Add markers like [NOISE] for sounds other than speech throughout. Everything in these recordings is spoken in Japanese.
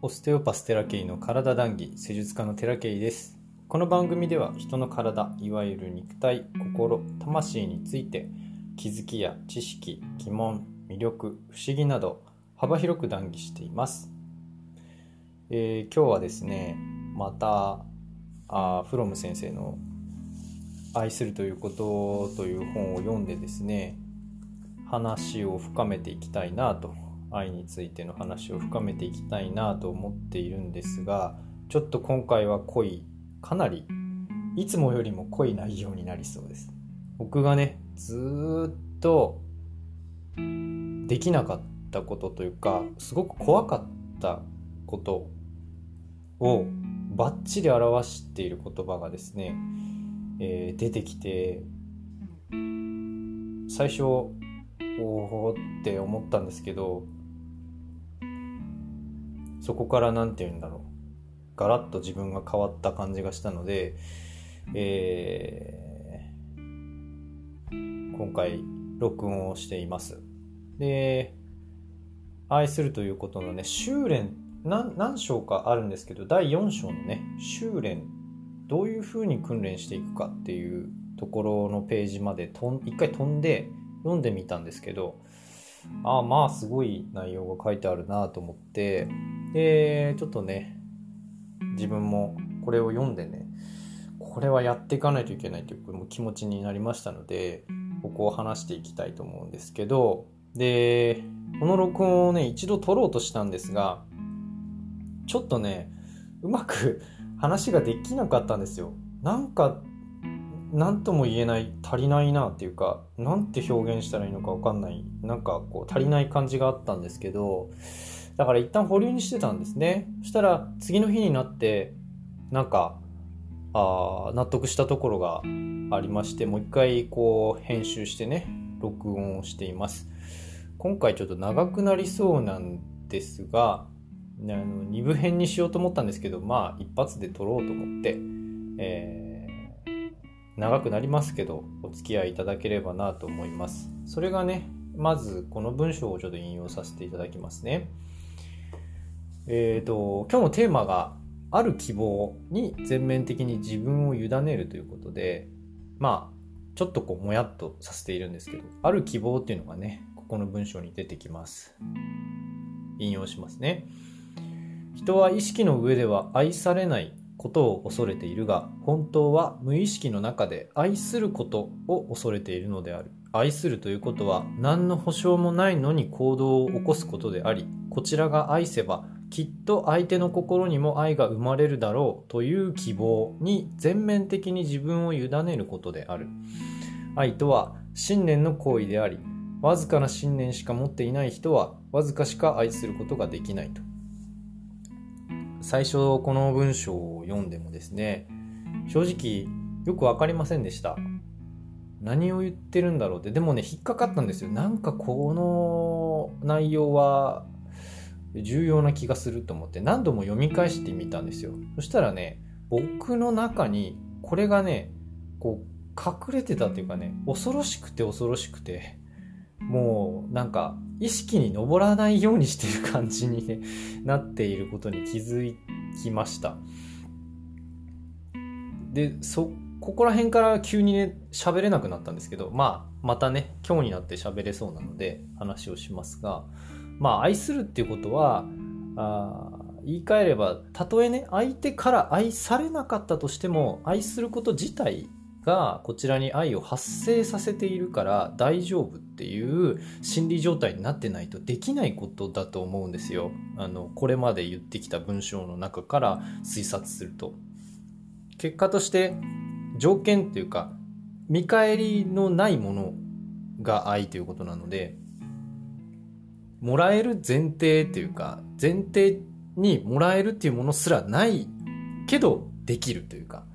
オステオパステラケイの体談義施術家のテラケイです。この番組では人の体いわゆる肉体心魂について気づきや知識疑問魅力不思議など幅広く談義しています、えー、今日はですねまたあフロム先生の「愛するということ」という本を読んでですね話を深めていきたいなと愛についての話を深めていきたいなと思っているんですがちょっと今回は濃いかなりいつもよりも濃い内容になりそうです。僕がねずっとできなかったことというかすごく怖かったことをバッチリ表している言葉がですね、えー、出てきて最初おおって思ったんですけどそこから何て言うんだろう。ガラッと自分が変わった感じがしたので、えー、今回録音をしています。で愛するということのね修練何章かあるんですけど第4章のね修練どういうふうに訓練していくかっていうところのページまでとん一回飛んで読んでみたんですけどああまあすごい内容が書いてあるなと思ってでちょっとね自分もこれを読んでねこれはやっていかないといけないという気持ちになりましたのでここを話していきたいと思うんですけどでこの録音をね一度撮ろうとしたんですがちょっとねうまく話ができなかったんですよ。なんか何とも言えない足りないなっていうか何て表現したらいいのか分かんないなんかこう足りない感じがあったんですけどだから一旦保留にしてたんですね。そしたら次の日になってなんかあ納得したところがありましてもう一回こう編集してね録音をしています。今回ちょっと長くなりそうなんですがあの2部編にしようと思ったんですけどまあ一発で撮ろうと思って、えー長くなりますけどお付き合いいただければなと思います。それがねまずこの文章をちょっと引用させていただきますね。えっ、ー、と今日のテーマがある希望に全面的に自分を委ねるということでまあちょっとこうもやっとさせているんですけどある希望っていうのがねここの文章に出てきます。引用しますね。人は意識の上では愛されない。ことを恐れているが本当は無意識の中で愛することを恐れているのである。愛するということは何の保証もないのに行動を起こすことでありこちらが愛せばきっと相手の心にも愛が生まれるだろうという希望に全面的に自分を委ねることである。愛とは信念の行為でありわずかな信念しか持っていない人はわずかしか愛することができないと。最初この文章を読んでもですね正直よく分かりませんでした。何を言ってるんだろうって。でもね引っかかったんですよ。なんかこの内容は重要な気がすると思って。何度も読み返してみたんですよ。そしたらね僕の中にこれがねこう隠れてたっていうかね恐ろしくて恐ろしくてもうなんか意識に上らないようにしてる感じに、ね、なっていることに気づきました。で、そ、ここら辺から急にね、喋れなくなったんですけど、まあ、またね、今日になって喋れそうなので話をしますが、まあ、愛するっていうことは、あ言い換えれば、たとえね、相手から愛されなかったとしても、愛すること自体がこちらに愛を発生させているから大丈夫っていう心理状態になってないとできないことだと思うんですよ。あのこれまで言ってきた文章の中から推察すると。結果として条件っていうか見返りのないものが愛ということなのでもらえる前提っていうか前提にもらえるっていうものすらないけどできるというか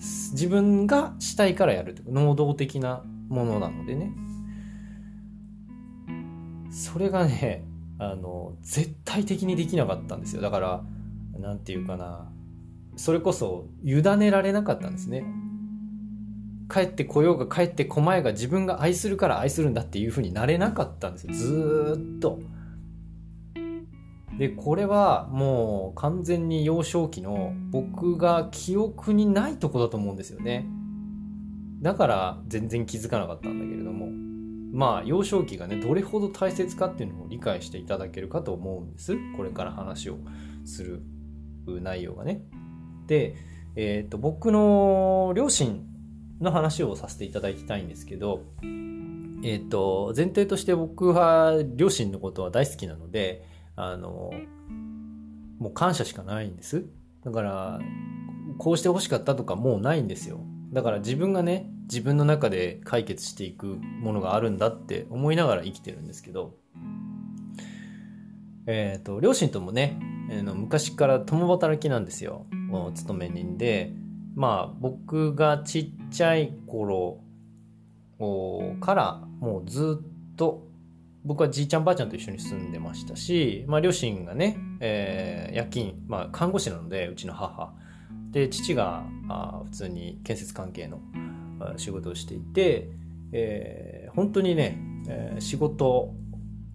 自分がしたいからやるという能動的なものなのでね。それがねあの絶対的にできなかったんですよ。だから何て言うかな。それこそ委ねられなかったんですね。帰ってこようが帰ってこまいが自分が愛するから愛するんだっていうふうになれなかったんですよ。ずっと。でこれはもう完全に幼少期の僕が記憶にないとこだと思うんですよね。だから全然気づかなかったんだけれども。まあ幼少期がねどれほど大切かっていうのを理解していただけるかと思うんです。これから話をする内容がね。で、えーと、僕の両親の話をさせていただきたいんですけどえっ、ー、と前提として僕は両親のことは大好きなのであのもう感謝しかないんです。だからこうしてほしかったとかもうないんですよ。だから自分がね自分の中で解決していくものがあるんだって思いながら生きてるんですけど。えっ、ー、と両親ともね、えー、の昔から共働きなんですよ。勤め人で。まあ僕がちっちゃい頃からもうずっと僕はじいちゃんばあちゃんと一緒に住んでましたし、まあ、両親がね、えー、夜勤、まあ、看護師なのでうちの母。で父があ普通に建設関係の仕事をしていて、えー、本当にね、えー、仕事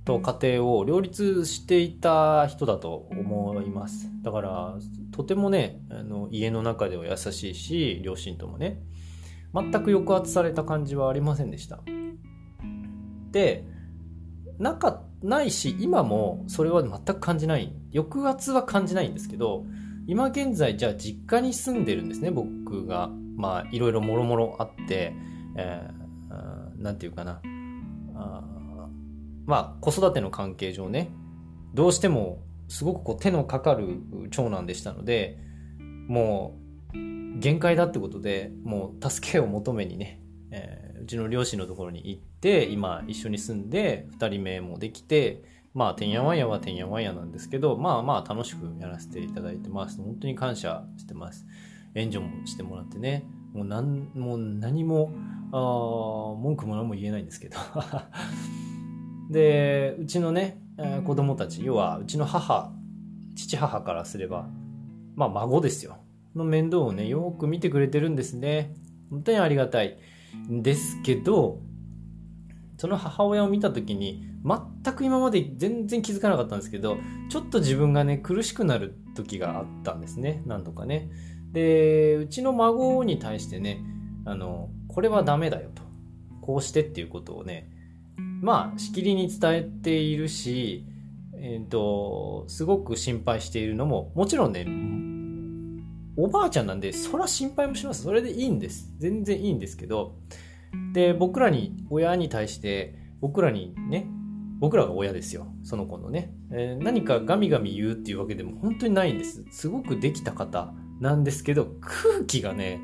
と家庭を両立していた人だと思います。だからとてもねあの家の中では優しいし両親ともね全く抑圧された感じはありませんでした。でなかないし今もそれは全く感じない。抑圧は感じないんですけど今現在じゃあ実家に住んでるんですね僕が。まあいろいろもろもろあって、えー、なんていうかな。あまあ子育ての関係上ね。どうしてもすごくこう手のかかる長男でしたのでもう限界だってことでもう助けを求めにね、えー、うちの両親のところに行って今一緒に住んで2人目もできてまあてんやわんやはてんやわんやなんですけどまあまあ楽しくやらせていただいてます。本当に感謝してます。援助もしてもらってね。もう何も何もあ文句も何も言えないんですけど。[LAUGHS] でうちのね、子供たち要はうちの母父母からすればまあ孫ですよ。の面倒をねよく見てくれてるんですね。本当にありがたい。ですけどその母親を見た時に全く今まで全然気づかなかったんですけどちょっと自分がね苦しくなる時があったんですね。何度かね。でうちの孫に対してねあのこれはダメだよと。こうしてっていうことをねまあしきりに伝えているしえっ、ー、とすごく心配しているのももちろんねおばあちゃんなんでそら心配もします。それでいいんです。全然いいんですけど。で僕らに親に対して僕らにね僕らが親ですよ。その子のね、えー、何かガミガミ言うっていうわけでも本当にないんです。すごくできた方なんですけど空気がね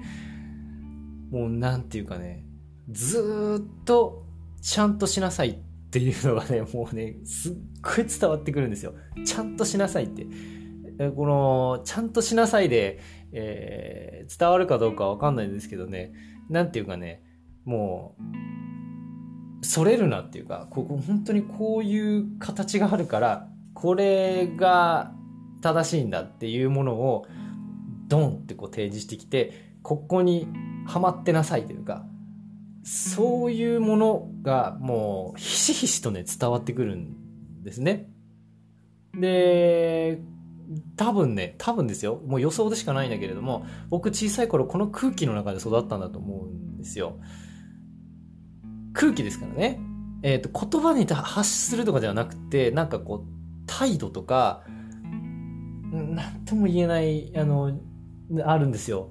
もうなんていうかねずっとちゃんとしなさいっていうのがね [LAUGHS] もうねすっごい伝わってくるんですよ。ちゃんとしなさいって。このちゃんとしなさいで、えー、伝わるかどうかわかんないんですけどねなんていうかねもう、それるなっていうか、ここ本当にこういう形があるから、これが正しいんだっていうものを、ドンってこう提示してきて、ここにはまってなさいというか、そういうものがもうひしひしとね伝わってくるんですね。で、多分ね、多分ですよ。もう予想でしかないんだけれども、僕小さい頃この空気の中で育ったんだと思うんですよ。空気ですからね。えっ、ー、と、言葉に発するとかではなくて、なんかこう、態度とか、なんとも言えない、あの、あるんですよ。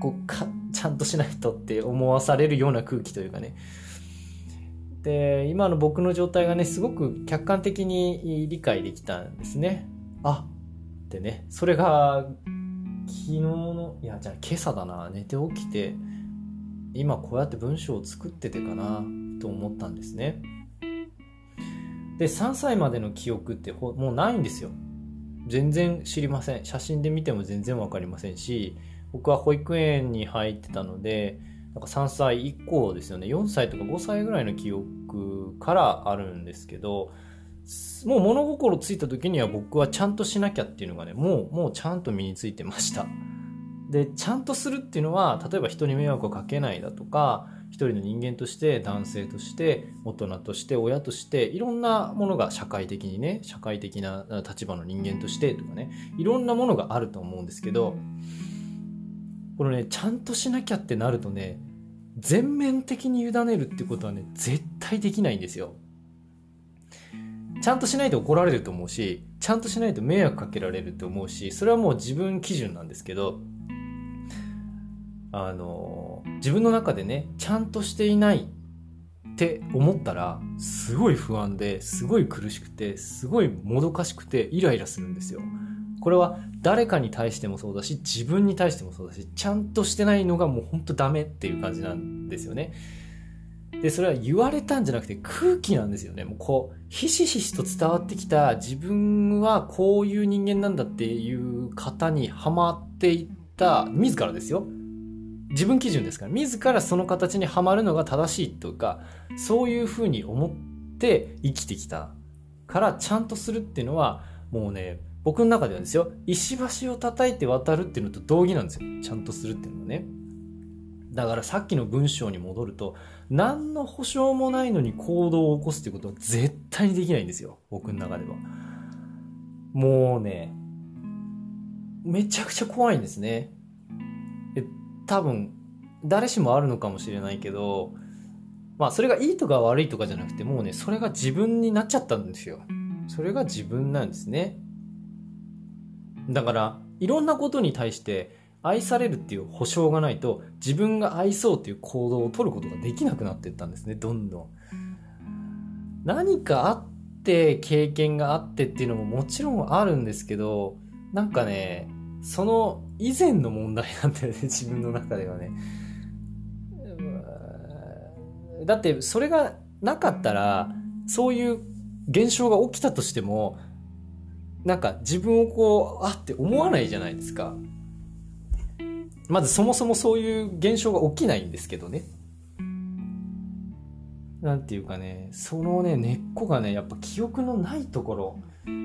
こうかちゃんとしないとって思わされるような空気というかね。で、今の僕の状態がね、すごく客観的に理解できたんですね。あってね、それが、昨日の、いや、じゃあ今朝だな、寝て起きて、今こうやって文章を作っててかなと思ったんですね。で3歳までの記憶ってもうないんですよ。全然知りません。写真で見ても全然分かりませんし僕は保育園に入ってたのでなんか3歳以降ですよね。4歳とか5歳ぐらいの記憶からあるんですけどもう物心ついた時には僕はちゃんとしなきゃっていうのがねもうもうちゃんと身についてました。で、ちゃんとするっていうのは、例えば人に迷惑をかけないだとか、一人の人間として男性として大人として親としていろんなものが社会的にね社会的な立場の人間としてとかねいろんなものがあると思うんですけどこのねちゃんとしなきゃってなるとね全面的に委ねるってことはね絶対できないんですよ。ちゃんとしないと怒られると思うしちゃんとしないと迷惑かけられると思うしそれはもう自分基準なんですけどあの自分の中でねちゃんとしていないって思ったらすごい不安ですごい苦しくてすごいもどかしくてイライラするんですよ。これは誰かに対してもそうだし自分に対してもそうだしちゃんとしてないのがもうほんとダメっていう感じなんですよね。でそれは言われたんじゃなくて空気なんですよね。もうこうひしひしと伝わってきた自分はこういう人間なんだっていう方にはまっていった自らですよ。自分基準ですから。自らその形にはまるのが正しいというかそういうふうに思って生きてきたからちゃんとするっていうのはもうね僕の中ではですよ。石橋を叩いて渡るっていうのと同義なんですよ。ちゃんとするっていうのはね。だからさっきの文章に戻ると何の保証もないのに行動を起こすっていうことは絶対にできないんですよ僕の中では。もうねめちゃくちゃ怖いんですね。多分誰しもあるのかもしれないけどまあそれがいいとか悪いとかじゃなくてもうねそれが自分になっちゃったんですよ。それが自分なんですね。だからいろんなことに対して愛されるっていう保証がないと自分が愛そうっていう行動を取ることができなくなっていったんですねどんどん何かあって経験があってっていうのももちろんあるんですけどなんかねその以前の問題なんだよね、[LAUGHS] 自分の中ではね。だってそれがなかったら、そういう現象が起きたとしても、なんか自分をこう、あって思わないじゃないですか。まずそもそもそういう現象が起きないんですけどね。なんていうかね、そのね、根っこがね、やっぱ記憶のないところ、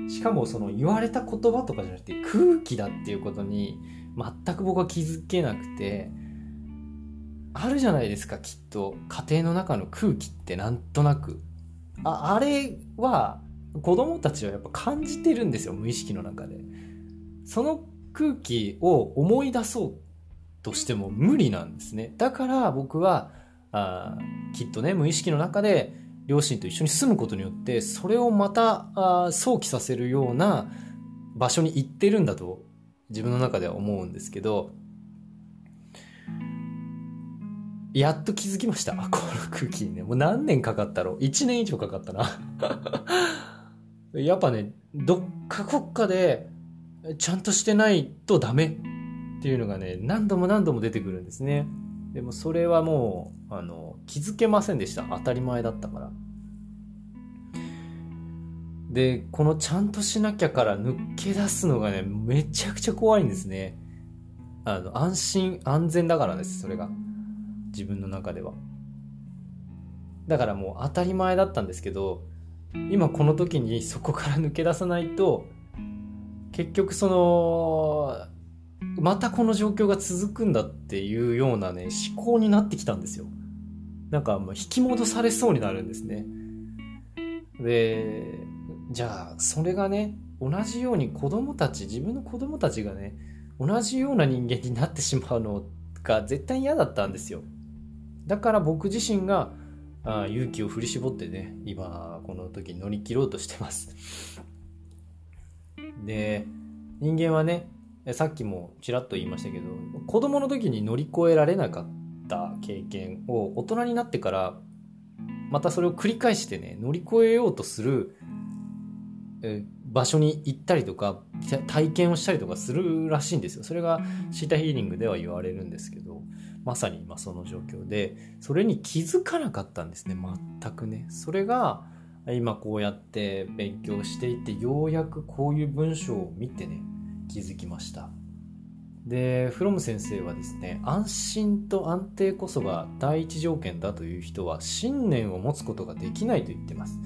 しかもその言われた言葉とかじゃなくて空気だっていうことに全く僕は気づけなくてあるじゃないですかきっと。家庭の中の空気ってなんとなく。ああれは子供たちはやっぱ感じてるんですよ無意識の中で。その空気を思い出そうとしても無理なんですね。だから僕はあきっとね無意識の中で両親と一緒に住むことによってそれをまたあ想起させるような場所に行ってるんだと自分の中では思うんですけどやっと気づきました。[LAUGHS] この空気にね。もう何年かかったろう。1年以上かかったな。[LAUGHS] やっぱねどっかこっかでちゃんとしてないとダメ。っていうのがね何度も何度も出てくるんですね。でもそれはもうあの気づけませんでした。当たり前だったから。でこのちゃんとしなきゃから抜け出すのがねめちゃくちゃ怖いんですね。あの安心安全だからですそれが。自分の中では。だからもう当たり前だったんですけど今この時にそこから抜け出さないと結局そのまたこの状況が続くんだっていうようなね思考になってきたんですよ。なんかもう引き戻されそうになるんですね。でじゃあそれがね同じように子供たち自分の子供たちがね同じような人間になってしまうのが絶対嫌だったんですよ。だから僕自身があ勇気を振り絞ってね今この時乗り切ろうとしてます。で人間はねさっきもちらっと言いましたけど子供の時に乗り越えられなかった経験を大人になってからまたそれを繰り返してね乗り越えようとする場所に行ったりとか体験をしたりとかするらしいんですよ。それがシータヒーリングでは言われるんですけどまさに今その状況でそれに気づかなかったんですね全くね。それが今こうやって勉強していてようやくこういう文章を見てね気づきました。でフロム先生はですね安心と安定こそが第一条件だという人は信念を持つことができないと言ってます。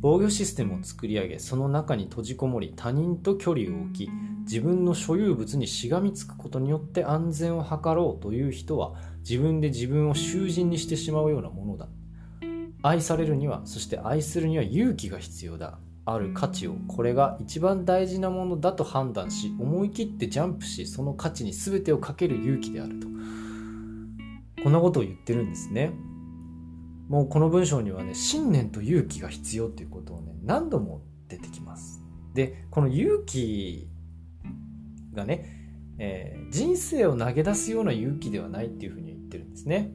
防御システムを作り上げその中に閉じこもり他人と距離を置き自分の所有物にしがみつくことによって安全を図ろうという人は自分で自分を囚人にしてしまうようなものだ。愛されるにはそして愛するには勇気が必要だ。ある価値をこれが一番大事なものだと判断し思い切ってジャンプしその価値に全てをかける勇気であると。こんなことを言ってるんですね。もうこの文章にはね信念と勇気が必要っていうことをね何度も出てきます。でこの勇気がね、えー、人生を投げ出すような勇気ではないっていうふうに言ってるんですね。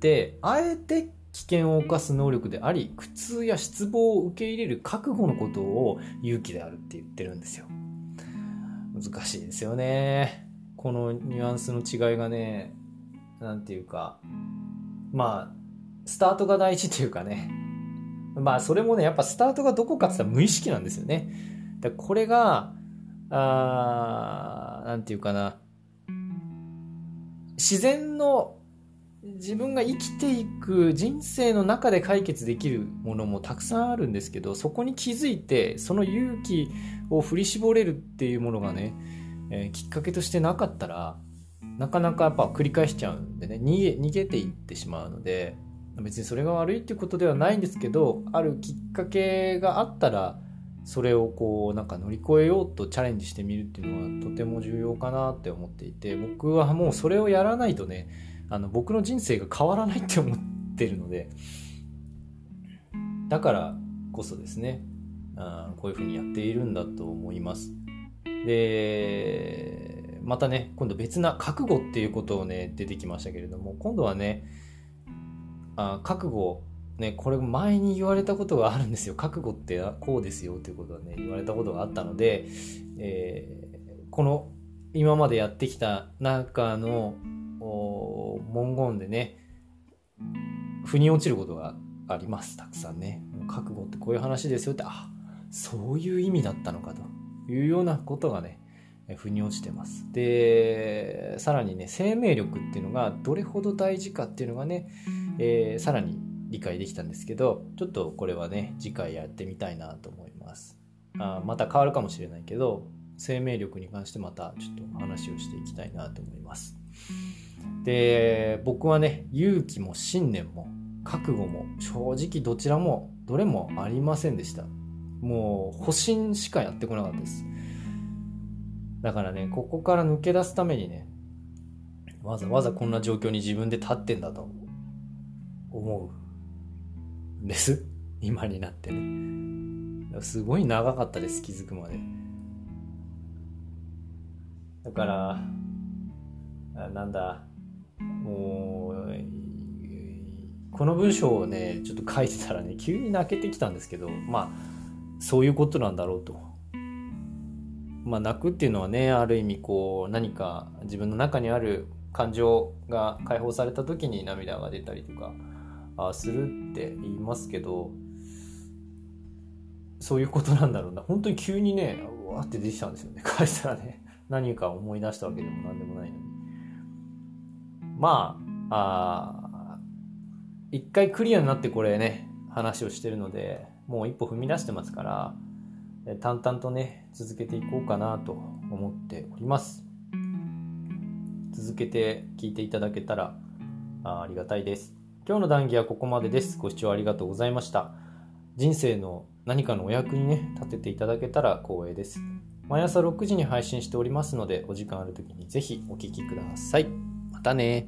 であえて危険を冒す能力であり苦痛や失望を受け入れる覚悟のことを勇気であるって言ってるんですよ。難しいですよね。このニュアンスの違いがね何て言うかまあスタートが大事というかね。まあそれもねやっぱスタートがどこかって言ったら無意識なんですよね。だこれがあ何て言うかな。自然の自分が生きていく人生の中で解決できるものもたくさんあるんですけどそこに気づいてその勇気を振り絞れるっていうものがね、えー、きっかけとしてなかったらなかなかやっぱ繰り返しちゃうんでね逃げていってしまうので別にそれが悪いっていうことではないんですけどあるきっかけがあったらそれをこうなんか乗り越えようとチャレンジしてみるっていうのはとても重要かなって思っていて僕はもうそれをやらないとねあの僕の人生が変わらないって思ってるのでだからこそですねあこういうふうにやっているんだと思います。でまたね今度別な覚悟っていうことをね出てきましたけれども今度はねあ覚悟ねこれ前に言われたことがあるんですよ。覚悟ってこうですよっていうことはね言われたことがあったので、えー、この今までやってきた中の文言でね腑に落ちることがありますたくさんね。覚悟ってこういう話ですよってあそういう意味だったのかというようなことがね腑に落ちてます。でさらにね生命力っていうのがどれほど大事かっていうのがね、えー、さらに理解できたんですけどちょっとこれはね次回やってみたいなと思います。あまた変わるかもしれないけど生命力に関してまたちょっと話をしていきたいなと思います。で僕はね勇気も信念も覚悟も正直どちらもどれもありませんでした。もう保身しかやってこなかったです。だからねここから抜け出すためにねわざわざこんな状況に自分で立ってんだと思うんです。今になってね。すごい長かったです気づくまで。だからなんだ。もうこの文章をねちょっと書いてたらね急に泣けてきたんですけどまあそういうことなんだろうと。まあ、泣くっていうのはねある意味こう何か自分の中にある感情が解放された時に涙が出たりとかあするって言いますけどそういうことなんだろうな。本当に急にねうわって出てきたんですよね。[LAUGHS] 返したらね何か思い出したわけでも何でもないのに。まあ、あ一回クリアになってこれね、話をしてるので、もう一歩踏み出してますから、淡々とね、続けていこうかなと思っております。続けて聞いていただけたらあありがたいです。今日の談義はここまでです。ご視聴ありがとうございました。人生の何かのお役にね、立てていただけたら光栄です。毎朝6時に配信しておりますので、お時間ある時にぜひお聴きください。またね